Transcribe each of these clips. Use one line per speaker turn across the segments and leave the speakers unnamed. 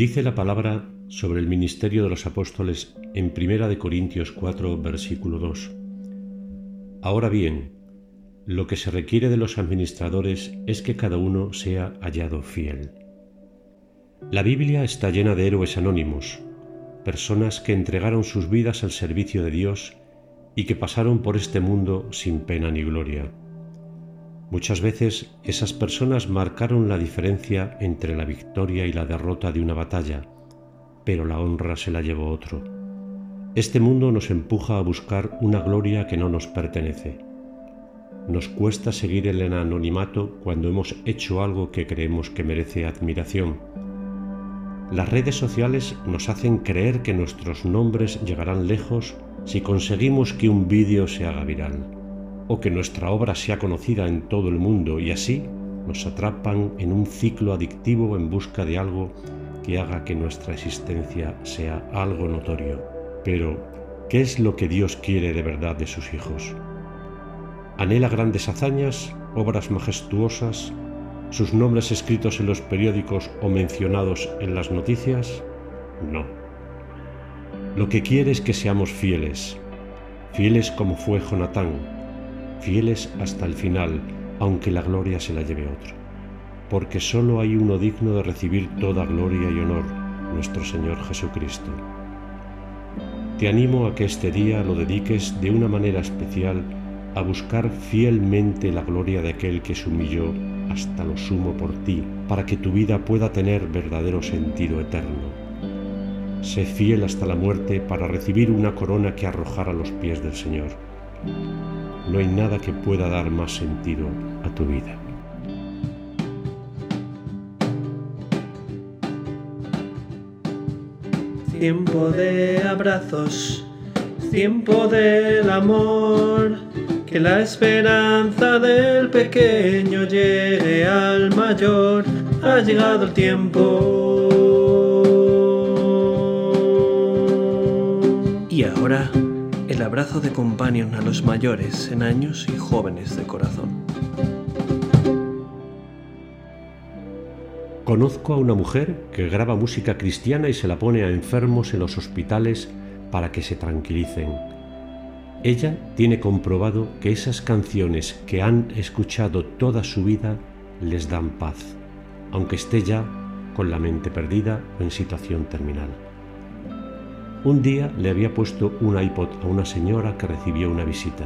Dice la palabra sobre el ministerio de los apóstoles en 1 Corintios 4, versículo 2. Ahora bien, lo que se requiere de los administradores es que cada uno sea hallado fiel. La Biblia está llena de héroes anónimos, personas que entregaron sus vidas al servicio de Dios y que pasaron por este mundo sin pena ni gloria. Muchas veces esas personas marcaron la diferencia entre la victoria y la derrota de una batalla, pero la honra se la llevó otro. Este mundo nos empuja a buscar una gloria que no nos pertenece. Nos cuesta seguir el anonimato cuando hemos hecho algo que creemos que merece admiración. Las redes sociales nos hacen creer que nuestros nombres llegarán lejos si conseguimos que un vídeo se haga viral o que nuestra obra sea conocida en todo el mundo y así nos atrapan en un ciclo adictivo en busca de algo que haga que nuestra existencia sea algo notorio. Pero, ¿qué es lo que Dios quiere de verdad de sus hijos? ¿Anhela grandes hazañas, obras majestuosas, sus nombres escritos en los periódicos o mencionados en las noticias? No. Lo que quiere es que seamos fieles, fieles como fue Jonatán, fieles hasta el final, aunque la gloria se la lleve otro. Porque solo hay uno digno de recibir toda gloria y honor, nuestro Señor Jesucristo. Te animo a que este día lo dediques de una manera especial a buscar fielmente la gloria de aquel que se humilló hasta lo sumo por ti, para que tu vida pueda tener verdadero sentido eterno. Sé fiel hasta la muerte para recibir una corona que arrojar a los pies del Señor no hay nada que pueda dar más sentido a tu vida.
Tiempo de abrazos, tiempo del amor, que la esperanza del pequeño llegue al mayor, ha llegado el tiempo. Y ahora el abrazo de companion a los mayores en años y jóvenes de corazón.
Conozco a una mujer que graba música cristiana y se la pone a enfermos en los hospitales para que se tranquilicen. Ella tiene comprobado que esas canciones que han escuchado toda su vida les dan paz, aunque esté ya con la mente perdida o en situación terminal. Un día le había puesto un iPod a una señora que recibió una visita.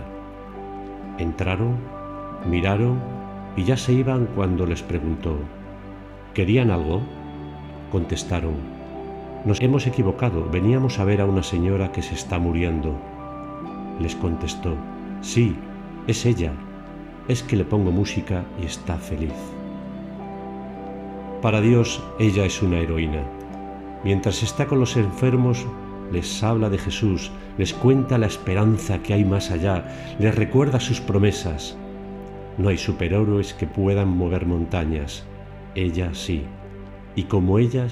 Entraron, miraron y ya se iban cuando les preguntó, ¿querían algo? Contestaron, nos hemos equivocado, veníamos a ver a una señora que se está muriendo. Les contestó, sí, es ella, es que le pongo música y está feliz. Para Dios ella es una heroína. Mientras está con los enfermos, les habla de Jesús, les cuenta la esperanza que hay más allá, les recuerda sus promesas. No hay superhéroes que puedan mover montañas, ella sí, y como ella,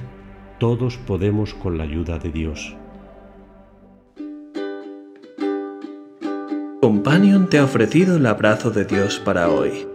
todos podemos con la ayuda de Dios.
Companion te ha ofrecido el abrazo de Dios para hoy.